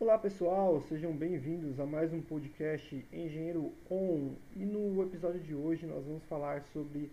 Olá pessoal, sejam bem-vindos a mais um podcast Engenheiro On e no episódio de hoje nós vamos falar sobre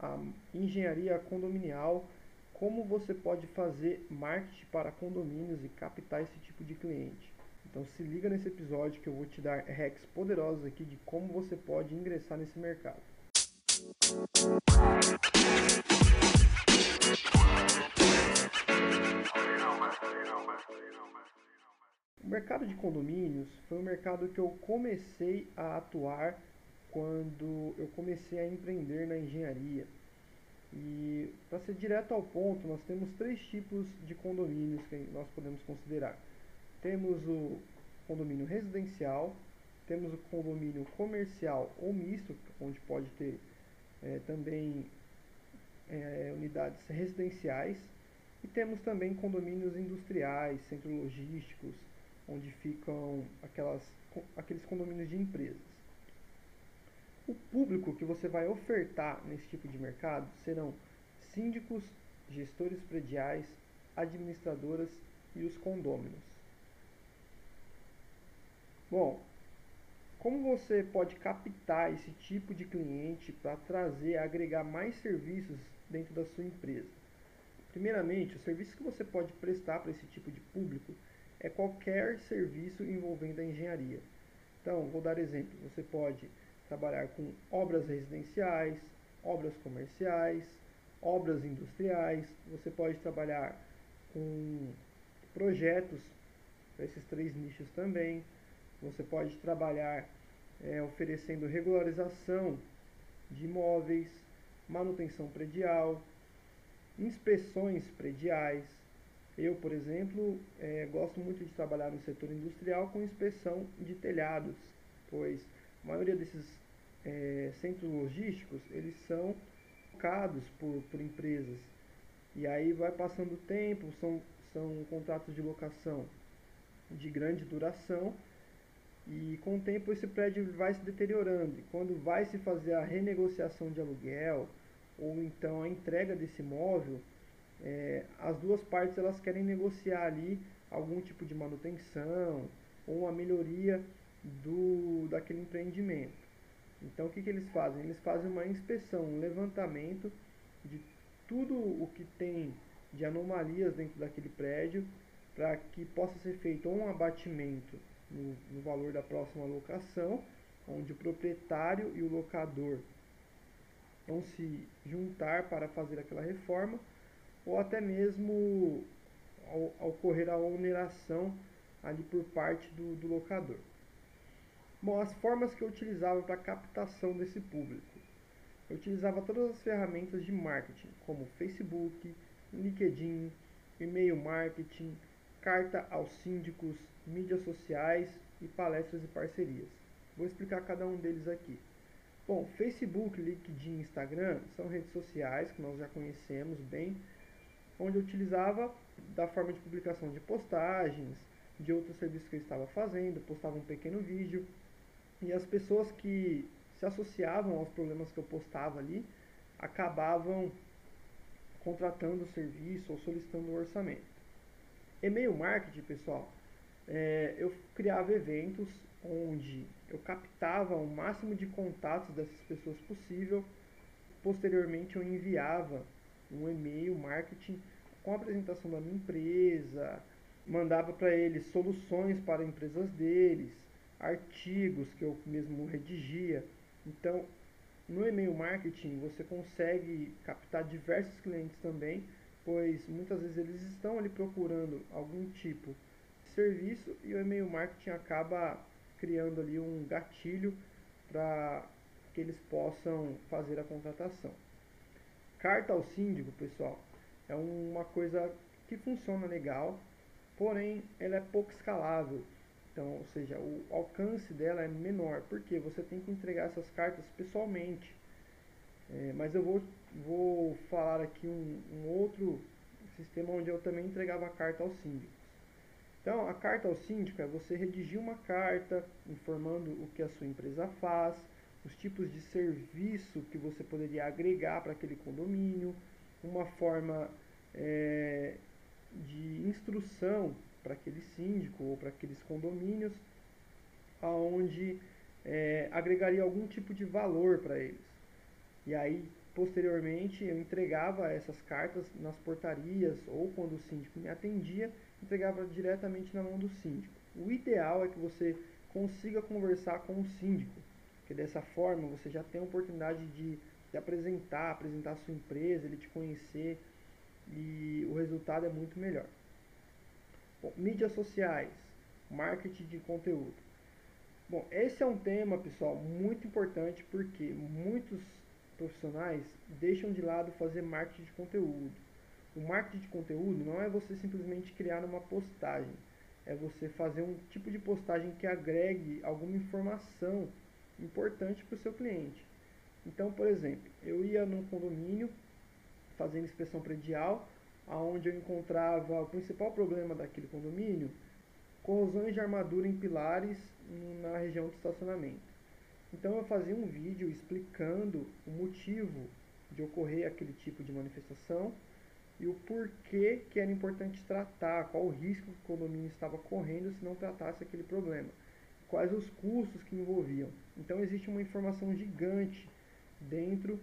a engenharia condominial, como você pode fazer marketing para condomínios e captar esse tipo de cliente. Então se liga nesse episódio que eu vou te dar hacks poderosos aqui de como você pode ingressar nesse mercado. O mercado de condomínios foi um mercado que eu comecei a atuar quando eu comecei a empreender na engenharia. E para ser direto ao ponto, nós temos três tipos de condomínios que nós podemos considerar. Temos o condomínio residencial, temos o condomínio comercial ou misto, onde pode ter é, também é, unidades residenciais, e temos também condomínios industriais, centros logísticos, onde ficam aquelas, aqueles condomínios de empresas. O público que você vai ofertar nesse tipo de mercado serão síndicos, gestores prediais, administradoras e os condôminos. Bom, como você pode captar esse tipo de cliente para trazer, agregar mais serviços dentro da sua empresa? Primeiramente, o serviço que você pode prestar para esse tipo de público é qualquer serviço envolvendo a engenharia. Então, vou dar exemplo: você pode trabalhar com obras residenciais, obras comerciais, obras industriais, você pode trabalhar com projetos para esses três nichos também. Você pode trabalhar é, oferecendo regularização de imóveis, manutenção predial, inspeções prediais, eu, por exemplo, é, gosto muito de trabalhar no setor industrial com inspeção de telhados, pois a maioria desses é, centros logísticos eles são focados por, por empresas. E aí vai passando o tempo, são, são contratos de locação de grande duração e com o tempo esse prédio vai se deteriorando. E quando vai se fazer a renegociação de aluguel ou então a entrega desse imóvel é, as duas partes elas querem negociar ali algum tipo de manutenção ou uma melhoria do daquele empreendimento. Então o que, que eles fazem? Eles fazem uma inspeção, um levantamento de tudo o que tem de anomalias dentro daquele prédio para que possa ser feito um abatimento no, no valor da próxima locação, onde o proprietário e o locador vão se juntar para fazer aquela reforma ou até mesmo ocorrer a oneração ali por parte do, do locador. Bom, as formas que eu utilizava para captação desse público. Eu utilizava todas as ferramentas de marketing, como Facebook, LinkedIn, e-mail marketing, carta aos síndicos, mídias sociais e palestras e parcerias. Vou explicar cada um deles aqui. Bom, Facebook, LinkedIn Instagram são redes sociais que nós já conhecemos bem, onde eu utilizava da forma de publicação de postagens, de outros serviços que eu estava fazendo, postava um pequeno vídeo e as pessoas que se associavam aos problemas que eu postava ali acabavam contratando o serviço ou solicitando o orçamento. E-mail marketing, pessoal, é, eu criava eventos onde eu captava o máximo de contatos dessas pessoas possível. Posteriormente, eu enviava um e-mail marketing com a apresentação da minha empresa, mandava para eles soluções para empresas deles, artigos que eu mesmo redigia. Então, no e-mail marketing você consegue captar diversos clientes também, pois muitas vezes eles estão ali procurando algum tipo de serviço e o e-mail marketing acaba criando ali um gatilho para que eles possam fazer a contratação. Carta ao síndico, pessoal, é uma coisa que funciona legal, porém ela é pouco escalável. Então, ou seja, o alcance dela é menor, porque você tem que entregar essas cartas pessoalmente. É, mas eu vou, vou falar aqui um, um outro sistema onde eu também entregava a carta aos síndicos. Então, a carta ao síndico é você redigir uma carta informando o que a sua empresa faz, os tipos de serviço que você poderia agregar para aquele condomínio, uma forma é, de instrução para aquele síndico ou para aqueles condomínios, aonde é, agregaria algum tipo de valor para eles. E aí, posteriormente, eu entregava essas cartas nas portarias ou quando o síndico me atendia, entregava diretamente na mão do síndico. O ideal é que você consiga conversar com o síndico, porque dessa forma você já tem a oportunidade de, de apresentar, apresentar a sua empresa, ele te conhecer e o resultado é muito melhor. Bom, mídias sociais, marketing de conteúdo. Bom, esse é um tema, pessoal, muito importante porque muitos profissionais deixam de lado fazer marketing de conteúdo. O marketing de conteúdo não é você simplesmente criar uma postagem, é você fazer um tipo de postagem que agregue alguma informação importante para o seu cliente. Então, por exemplo, eu ia num condomínio fazendo inspeção predial, aonde eu encontrava o principal problema daquele condomínio, corrosões de armadura em pilares na região do estacionamento. Então eu fazia um vídeo explicando o motivo de ocorrer aquele tipo de manifestação e o porquê que era importante tratar, qual o risco que o condomínio estava correndo se não tratasse aquele problema, quais os custos que envolviam. Então existe uma informação gigante dentro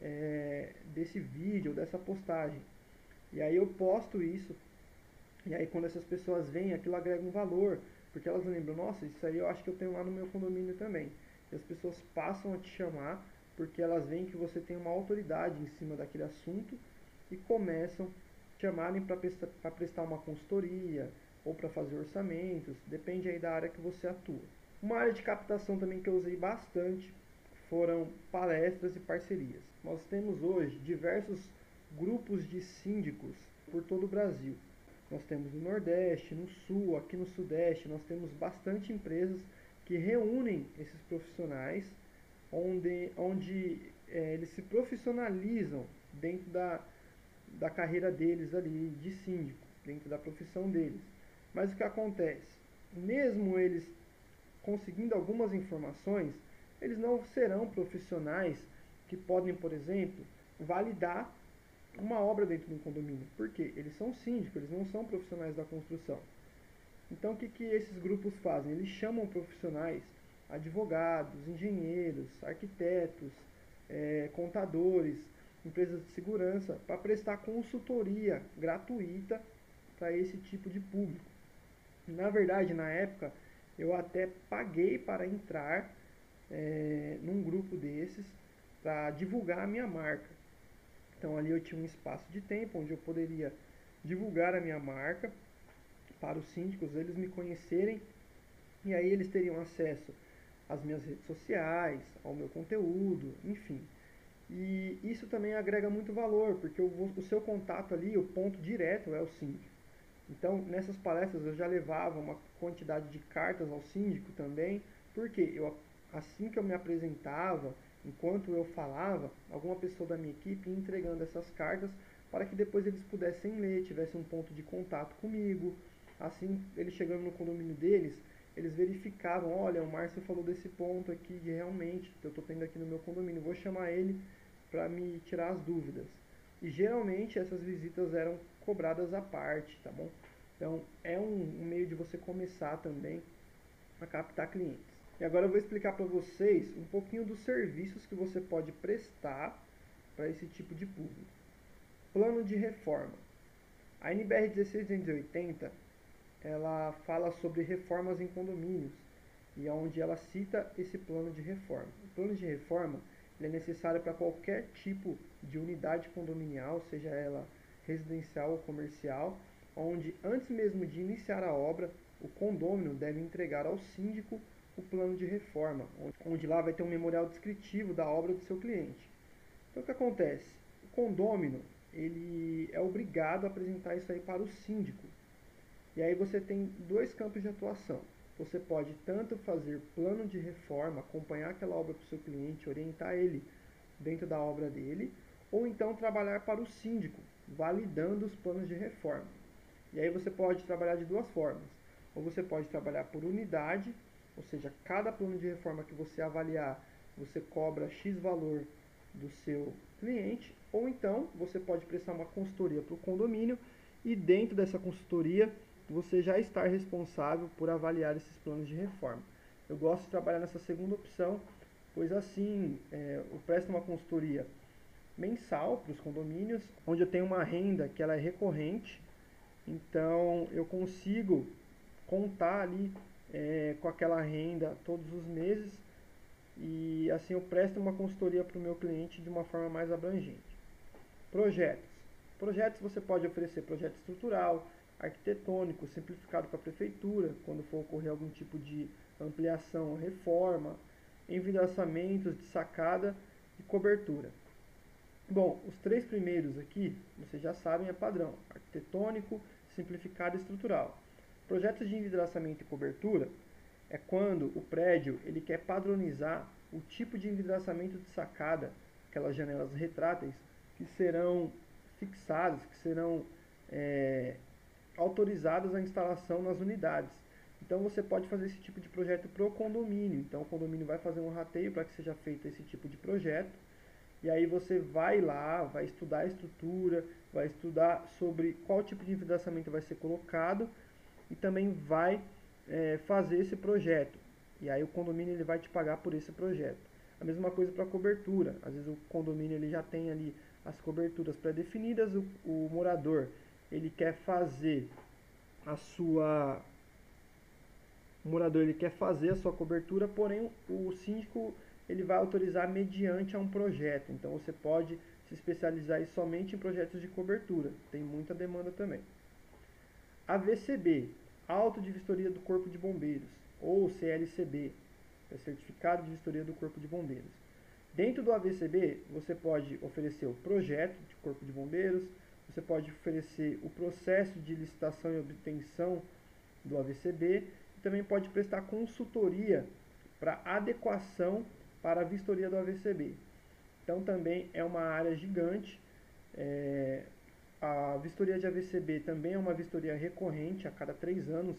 é, desse vídeo, dessa postagem. E aí eu posto isso, e aí quando essas pessoas vêm, aquilo agrega um valor, porque elas lembram, nossa, isso aí eu acho que eu tenho lá no meu condomínio também. E as pessoas passam a te chamar porque elas veem que você tem uma autoridade em cima daquele assunto e começam a chamarem para prestar, prestar uma consultoria ou para fazer orçamentos, depende aí da área que você atua. Uma área de captação também que eu usei bastante foram palestras e parcerias. Nós temos hoje diversos grupos de síndicos por todo o Brasil. Nós temos no Nordeste, no Sul, aqui no Sudeste, nós temos bastante empresas que reúnem esses profissionais, onde, onde é, eles se profissionalizam dentro da, da carreira deles ali de síndico, dentro da profissão deles. Mas o que acontece? Mesmo eles conseguindo algumas informações, eles não serão profissionais que podem, por exemplo, validar uma obra dentro de um condomínio. Por quê? Eles são síndicos, eles não são profissionais da construção. Então o que, que esses grupos fazem? Eles chamam profissionais, advogados, engenheiros, arquitetos, é, contadores, empresas de segurança, para prestar consultoria gratuita para esse tipo de público. Na verdade, na época, eu até paguei para entrar é, num grupo desses para divulgar a minha marca. Então ali eu tinha um espaço de tempo onde eu poderia divulgar a minha marca para os síndicos, eles me conhecerem e aí eles teriam acesso às minhas redes sociais, ao meu conteúdo, enfim. E isso também agrega muito valor, porque o, o seu contato ali, o ponto direto é o síndico. Então, nessas palestras eu já levava uma quantidade de cartas ao síndico também, porque eu, assim que eu me apresentava, enquanto eu falava, alguma pessoa da minha equipe ia entregando essas cartas para que depois eles pudessem ler, tivessem um ponto de contato comigo, Assim, eles chegando no condomínio deles, eles verificavam, olha, o Márcio falou desse ponto aqui, de realmente, eu estou tendo aqui no meu condomínio, vou chamar ele para me tirar as dúvidas. E geralmente essas visitas eram cobradas à parte, tá bom? Então é um, um meio de você começar também a captar clientes. E agora eu vou explicar para vocês um pouquinho dos serviços que você pode prestar para esse tipo de público. Plano de reforma. A NBR 16280 ela fala sobre reformas em condomínios e onde ela cita esse plano de reforma. O plano de reforma é necessário para qualquer tipo de unidade condominial, seja ela residencial ou comercial, onde antes mesmo de iniciar a obra, o condômino deve entregar ao síndico o plano de reforma, onde lá vai ter um memorial descritivo da obra do seu cliente. Então o que acontece? O condômino ele é obrigado a apresentar isso aí para o síndico. E aí você tem dois campos de atuação. Você pode tanto fazer plano de reforma, acompanhar aquela obra para o seu cliente, orientar ele dentro da obra dele, ou então trabalhar para o síndico, validando os planos de reforma. E aí você pode trabalhar de duas formas. Ou você pode trabalhar por unidade, ou seja, cada plano de reforma que você avaliar, você cobra X valor do seu cliente, ou então você pode prestar uma consultoria para o condomínio e dentro dessa consultoria você já estar responsável por avaliar esses planos de reforma. Eu gosto de trabalhar nessa segunda opção, pois assim é, eu presto uma consultoria mensal para os condomínios, onde eu tenho uma renda que ela é recorrente, então eu consigo contar ali é, com aquela renda todos os meses e assim eu presto uma consultoria para o meu cliente de uma forma mais abrangente. Projetos. Projetos você pode oferecer projeto estrutural, arquitetônico, simplificado para a prefeitura, quando for ocorrer algum tipo de ampliação, reforma, envidraçamentos de sacada e cobertura. Bom, os três primeiros aqui, vocês já sabem, é padrão, arquitetônico, simplificado e estrutural. Projetos de envidraçamento e cobertura é quando o prédio ele quer padronizar o tipo de envidraçamento de sacada, aquelas janelas retráteis, que serão fixadas, que serão é, autorizadas a instalação nas unidades. Então você pode fazer esse tipo de projeto para o condomínio. Então o condomínio vai fazer um rateio para que seja feito esse tipo de projeto. E aí você vai lá, vai estudar a estrutura, vai estudar sobre qual tipo de envidraçamento vai ser colocado e também vai é, fazer esse projeto. E aí o condomínio ele vai te pagar por esse projeto. A mesma coisa para cobertura. Às vezes o condomínio ele já tem ali as coberturas pré-definidas, o, o morador ele quer fazer a sua o morador ele quer fazer a sua cobertura, porém o síndico ele vai autorizar mediante a um projeto. Então você pode se especializar somente em projetos de cobertura. Tem muita demanda também. AVCB, Auto de Vistoria do Corpo de Bombeiros, ou CLCB, é Certificado de Vistoria do Corpo de Bombeiros. Dentro do AVCB, você pode oferecer o projeto de Corpo de Bombeiros, você pode oferecer o processo de licitação e obtenção do AVCB e também pode prestar consultoria para adequação para a vistoria do AVCB. Então também é uma área gigante. É, a vistoria de AVCB também é uma vistoria recorrente a cada três anos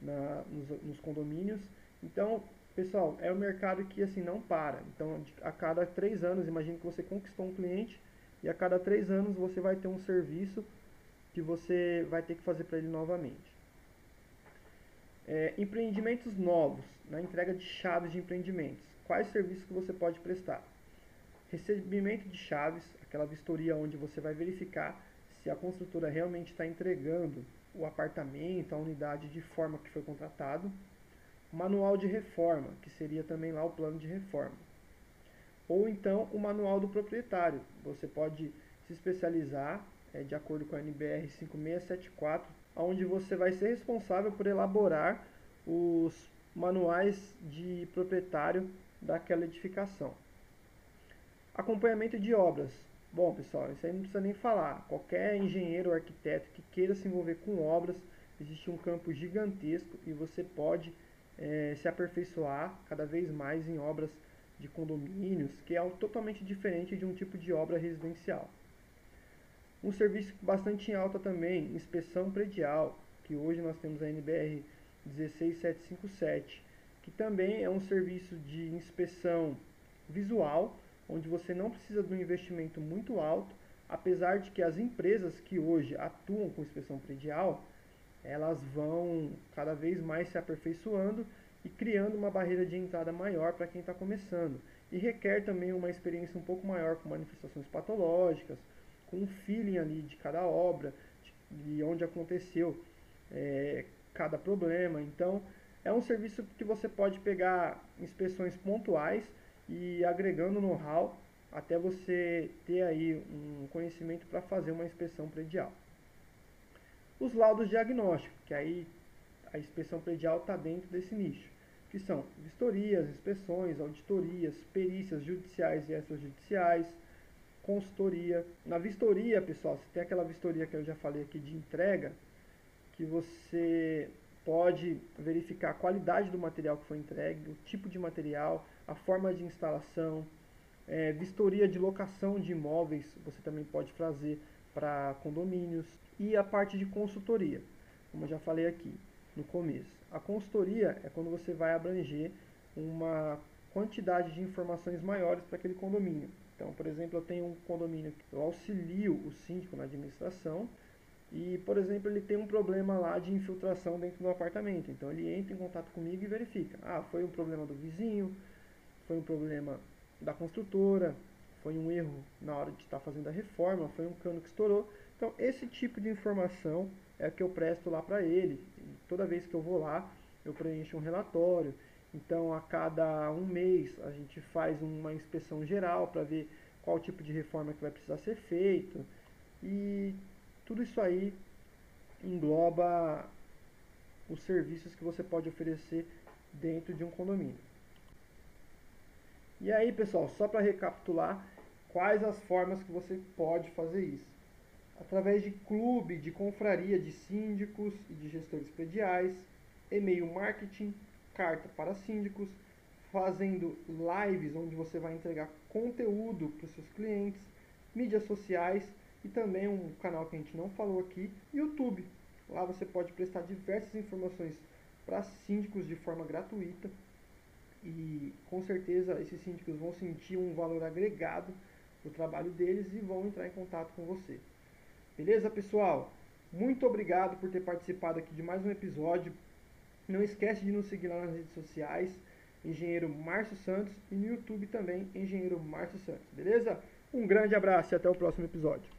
na, nos, nos, condomínios. Então, pessoal, é um mercado que assim não para. Então, a cada três anos, imagine que você conquistou um cliente e a cada três anos você vai ter um serviço que você vai ter que fazer para ele novamente. É, empreendimentos novos, na entrega de chaves de empreendimentos. Quais serviços que você pode prestar? Recebimento de chaves, aquela vistoria onde você vai verificar se a construtora realmente está entregando o apartamento, a unidade de forma que foi contratado. Manual de reforma, que seria também lá o plano de reforma. Ou então o manual do proprietário. Você pode se especializar é, de acordo com a NBR 5674, onde você vai ser responsável por elaborar os manuais de proprietário daquela edificação. Acompanhamento de obras. Bom, pessoal, isso aí não precisa nem falar. Qualquer engenheiro ou arquiteto que queira se envolver com obras, existe um campo gigantesco e você pode é, se aperfeiçoar cada vez mais em obras de condomínios, que é algo totalmente diferente de um tipo de obra residencial. Um serviço bastante em alta também, inspeção predial, que hoje nós temos a NBR 16757, que também é um serviço de inspeção visual onde você não precisa de um investimento muito alto, apesar de que as empresas que hoje atuam com inspeção predial, elas vão cada vez mais se aperfeiçoando e criando uma barreira de entrada maior para quem está começando. E requer também uma experiência um pouco maior com manifestações patológicas, com um feeling ali de cada obra, de, de onde aconteceu é, cada problema. Então, é um serviço que você pode pegar inspeções pontuais e agregando know-how até você ter aí um conhecimento para fazer uma inspeção predial. Os laudos diagnósticos, que aí a inspeção predial está dentro desse nicho, que são vistorias, inspeções, auditorias, perícias judiciais e extrajudiciais, consultoria. Na vistoria, pessoal, você tem aquela vistoria que eu já falei aqui de entrega, que você pode verificar a qualidade do material que foi entregue, o tipo de material, a forma de instalação, é, vistoria de locação de imóveis, você também pode fazer para condomínios, e a parte de consultoria, como eu já falei aqui no começo. A consultoria é quando você vai abranger uma quantidade de informações maiores para aquele condomínio. Então, por exemplo, eu tenho um condomínio que eu auxilio o síndico na administração e, por exemplo, ele tem um problema lá de infiltração dentro do apartamento. Então, ele entra em contato comigo e verifica. Ah, foi um problema do vizinho, foi um problema da construtora, foi um erro na hora de estar fazendo a reforma, foi um cano que estourou. Então, esse tipo de informação é que eu presto lá para ele. Toda vez que eu vou lá, eu preencho um relatório. Então, a cada um mês, a gente faz uma inspeção geral para ver qual tipo de reforma que vai precisar ser feito. E tudo isso aí engloba os serviços que você pode oferecer dentro de um condomínio. E aí, pessoal, só para recapitular, quais as formas que você pode fazer isso? Através de clube, de confraria de síndicos e de gestores prediais, e-mail marketing, carta para síndicos, fazendo lives onde você vai entregar conteúdo para os seus clientes, mídias sociais e também um canal que a gente não falou aqui, YouTube. Lá você pode prestar diversas informações para síndicos de forma gratuita e com certeza esses síndicos vão sentir um valor agregado no trabalho deles e vão entrar em contato com você. Beleza, pessoal? Muito obrigado por ter participado aqui de mais um episódio. Não esquece de nos seguir lá nas redes sociais, Engenheiro Márcio Santos, e no YouTube também, Engenheiro Márcio Santos, beleza? Um grande abraço e até o próximo episódio.